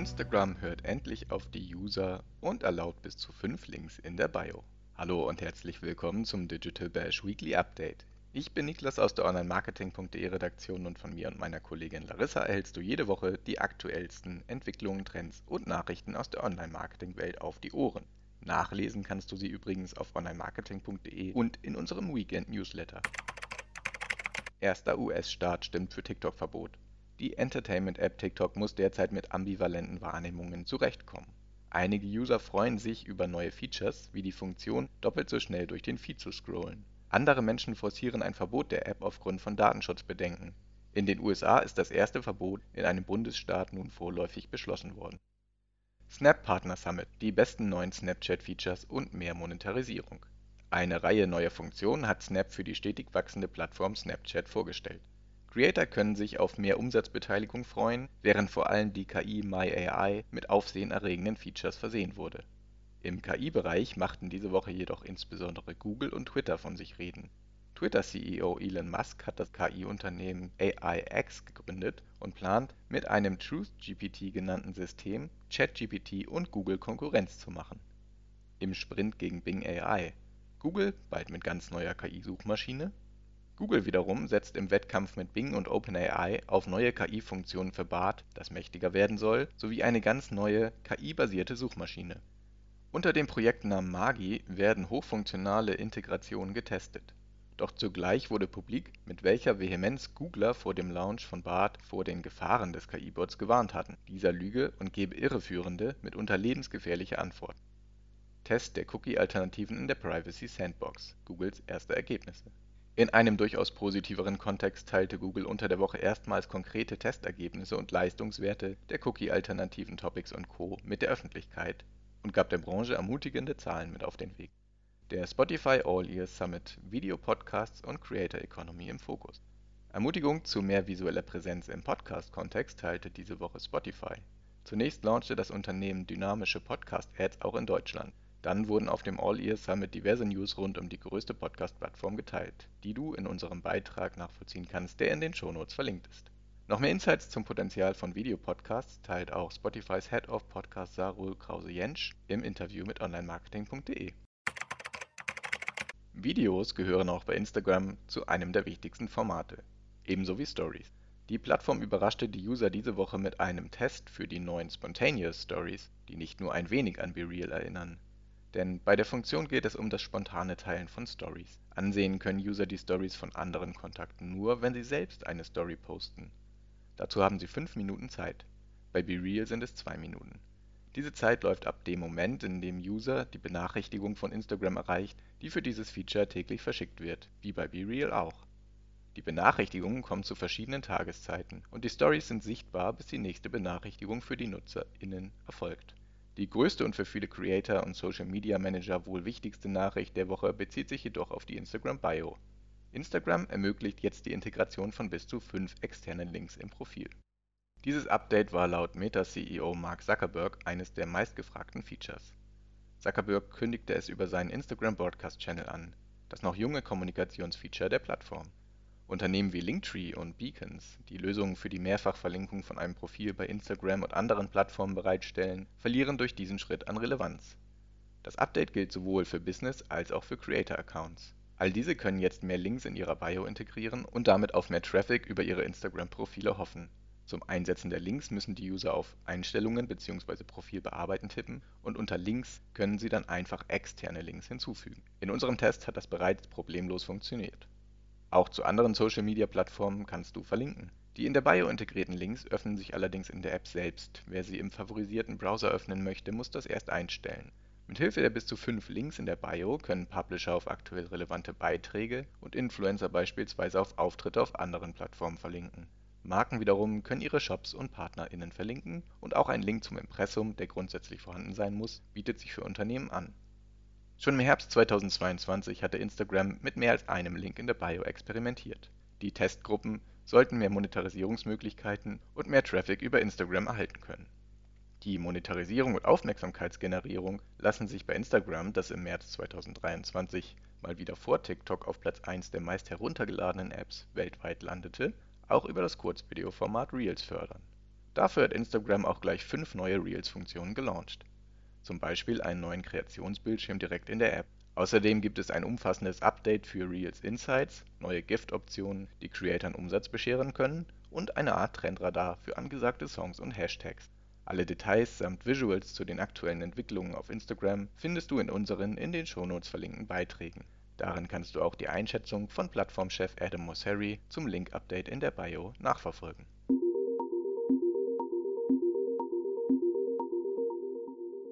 Instagram hört endlich auf die User und erlaubt bis zu 5 Links in der Bio. Hallo und herzlich willkommen zum Digital Bash Weekly Update. Ich bin Niklas aus der Online-Marketing.de Redaktion und von mir und meiner Kollegin Larissa erhältst du jede Woche die aktuellsten Entwicklungen, Trends und Nachrichten aus der Online-Marketing-Welt auf die Ohren. Nachlesen kannst du sie übrigens auf online-marketing.de und in unserem Weekend-Newsletter. Erster US-Staat stimmt für TikTok-Verbot. Die Entertainment-App TikTok muss derzeit mit ambivalenten Wahrnehmungen zurechtkommen. Einige User freuen sich über neue Features, wie die Funktion, doppelt so schnell durch den Feed zu scrollen. Andere Menschen forcieren ein Verbot der App aufgrund von Datenschutzbedenken. In den USA ist das erste Verbot in einem Bundesstaat nun vorläufig beschlossen worden. Snap Partner Summit, die besten neuen Snapchat-Features und mehr Monetarisierung. Eine Reihe neuer Funktionen hat Snap für die stetig wachsende Plattform Snapchat vorgestellt. Creator können sich auf mehr Umsatzbeteiligung freuen, während vor allem die KI MyAI mit aufsehenerregenden Features versehen wurde. Im KI-Bereich machten diese Woche jedoch insbesondere Google und Twitter von sich reden. Twitter-CEO Elon Musk hat das KI-Unternehmen AIX gegründet und plant, mit einem TruthGPT genannten System ChatGPT und Google Konkurrenz zu machen. Im Sprint gegen Bing AI. Google bald mit ganz neuer KI-Suchmaschine Google wiederum setzt im Wettkampf mit Bing und OpenAI auf neue KI-Funktionen für Bard, das mächtiger werden soll, sowie eine ganz neue KI-basierte Suchmaschine. Unter dem Projektnamen Magi werden hochfunktionale Integrationen getestet. Doch zugleich wurde publik, mit welcher Vehemenz Googler vor dem Launch von Bard vor den Gefahren des KI-Bots gewarnt hatten, dieser lüge und gebe irreführende, mitunter lebensgefährliche Antworten. Test der Cookie-Alternativen in der Privacy Sandbox (Googles erste Ergebnisse in einem durchaus positiveren Kontext teilte Google unter der Woche erstmals konkrete Testergebnisse und Leistungswerte der Cookie-Alternativen Topics und Co. mit der Öffentlichkeit und gab der Branche ermutigende Zahlen mit auf den Weg. Der Spotify All-Ears Summit Video Podcasts und Creator Economy im Fokus. Ermutigung zu mehr visueller Präsenz im Podcast-Kontext teilte diese Woche Spotify. Zunächst launchte das Unternehmen dynamische Podcast-Ads auch in Deutschland dann wurden auf dem All-Ears Summit diverse News rund um die größte Podcast-Plattform geteilt, die du in unserem Beitrag nachvollziehen kannst, der in den Shownotes verlinkt ist. Noch mehr Insights zum Potenzial von Videopodcasts teilt auch Spotifys Head of Podcast Sarul Krause-Jentsch im Interview mit onlinemarketing.de. Videos gehören auch bei Instagram zu einem der wichtigsten Formate, ebenso wie Stories. Die Plattform überraschte die User diese Woche mit einem Test für die neuen Spontaneous Stories, die nicht nur ein wenig an BeReal erinnern. Denn bei der Funktion geht es um das spontane Teilen von Stories. Ansehen können User die Stories von anderen Kontakten nur, wenn sie selbst eine Story posten. Dazu haben sie 5 Minuten Zeit. Bei BeReal sind es 2 Minuten. Diese Zeit läuft ab dem Moment, in dem User die Benachrichtigung von Instagram erreicht, die für dieses Feature täglich verschickt wird, wie bei BeReal auch. Die Benachrichtigungen kommen zu verschiedenen Tageszeiten und die Stories sind sichtbar, bis die nächste Benachrichtigung für die NutzerInnen erfolgt die größte und für viele Creator und Social-Media-Manager wohl wichtigste Nachricht der Woche bezieht sich jedoch auf die Instagram-Bio. Instagram ermöglicht jetzt die Integration von bis zu fünf externen Links im Profil. Dieses Update war laut Meta-CEO Mark Zuckerberg eines der meistgefragten Features. Zuckerberg kündigte es über seinen Instagram Broadcast Channel an, das noch junge Kommunikationsfeature der Plattform Unternehmen wie Linktree und Beacons, die Lösungen für die Mehrfachverlinkung von einem Profil bei Instagram und anderen Plattformen bereitstellen, verlieren durch diesen Schritt an Relevanz. Das Update gilt sowohl für Business - als auch für Creator-Accounts. All diese können jetzt mehr Links in ihrer Bio integrieren und damit auf mehr Traffic über ihre Instagram-Profile hoffen. Zum Einsetzen der Links müssen die User auf Einstellungen bzw. Profil bearbeiten tippen und unter Links können sie dann einfach externe Links hinzufügen. In unserem Test hat das bereits problemlos funktioniert auch zu anderen Social-Media-Plattformen kannst du verlinken. Die in der Bio integrierten Links öffnen sich allerdings in der App selbst. Wer sie im favorisierten Browser öffnen möchte, muss das erst einstellen. Mit Hilfe der bis zu fünf Links in der Bio können Publisher auf aktuell relevante Beiträge und Influencer beispielsweise auf Auftritte auf anderen Plattformen verlinken. Marken wiederum können ihre Shops und PartnerInnen verlinken und auch ein Link zum Impressum, der grundsätzlich vorhanden sein muss, bietet sich für Unternehmen an Schon im Herbst 2022 hatte Instagram mit mehr als einem Link in der Bio experimentiert. Die Testgruppen sollten mehr Monetarisierungsmöglichkeiten und mehr Traffic über Instagram erhalten können. Die Monetarisierung und Aufmerksamkeitsgenerierung lassen sich bei Instagram, das im März 2023 mal wieder vor TikTok auf Platz 1 der meist heruntergeladenen Apps weltweit landete, auch über das Kurzvideoformat Reels fördern. Dafür hat Instagram auch gleich fünf neue Reels-Funktionen gelauncht. Zum Beispiel einen neuen Kreationsbildschirm direkt in der App. Außerdem gibt es ein umfassendes Update für Reels Insights, neue Gift-Optionen, die Creatern Umsatz bescheren können und eine Art Trendradar für angesagte Songs und Hashtags. Alle Details samt Visuals zu den aktuellen Entwicklungen auf Instagram findest du in unseren in den Shownotes verlinkten Beiträgen. Darin kannst du auch die Einschätzung von Plattformchef Adam Mosseri zum Link-Update in der Bio nachverfolgen.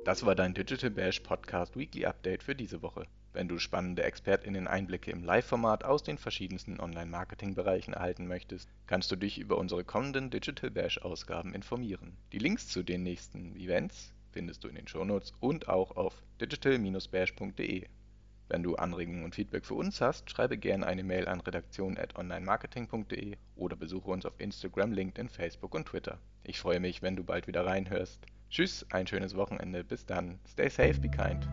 Das war dein Digital Bash Podcast Weekly Update für diese Woche. Wenn du spannende ExpertInnen-Einblicke im Live-Format aus den verschiedensten Online-Marketing-Bereichen erhalten möchtest, kannst du dich über unsere kommenden Digital Bash-Ausgaben informieren. Die Links zu den nächsten Events findest du in den Shownotes und auch auf digital-bash.de. Wenn du Anregungen und Feedback für uns hast, schreibe gerne eine Mail an redaktion.onlinemarketing.de oder besuche uns auf Instagram, LinkedIn, Facebook und Twitter. Ich freue mich, wenn du bald wieder reinhörst. Tschüss, ein schönes Wochenende. Bis dann. Stay safe, be kind.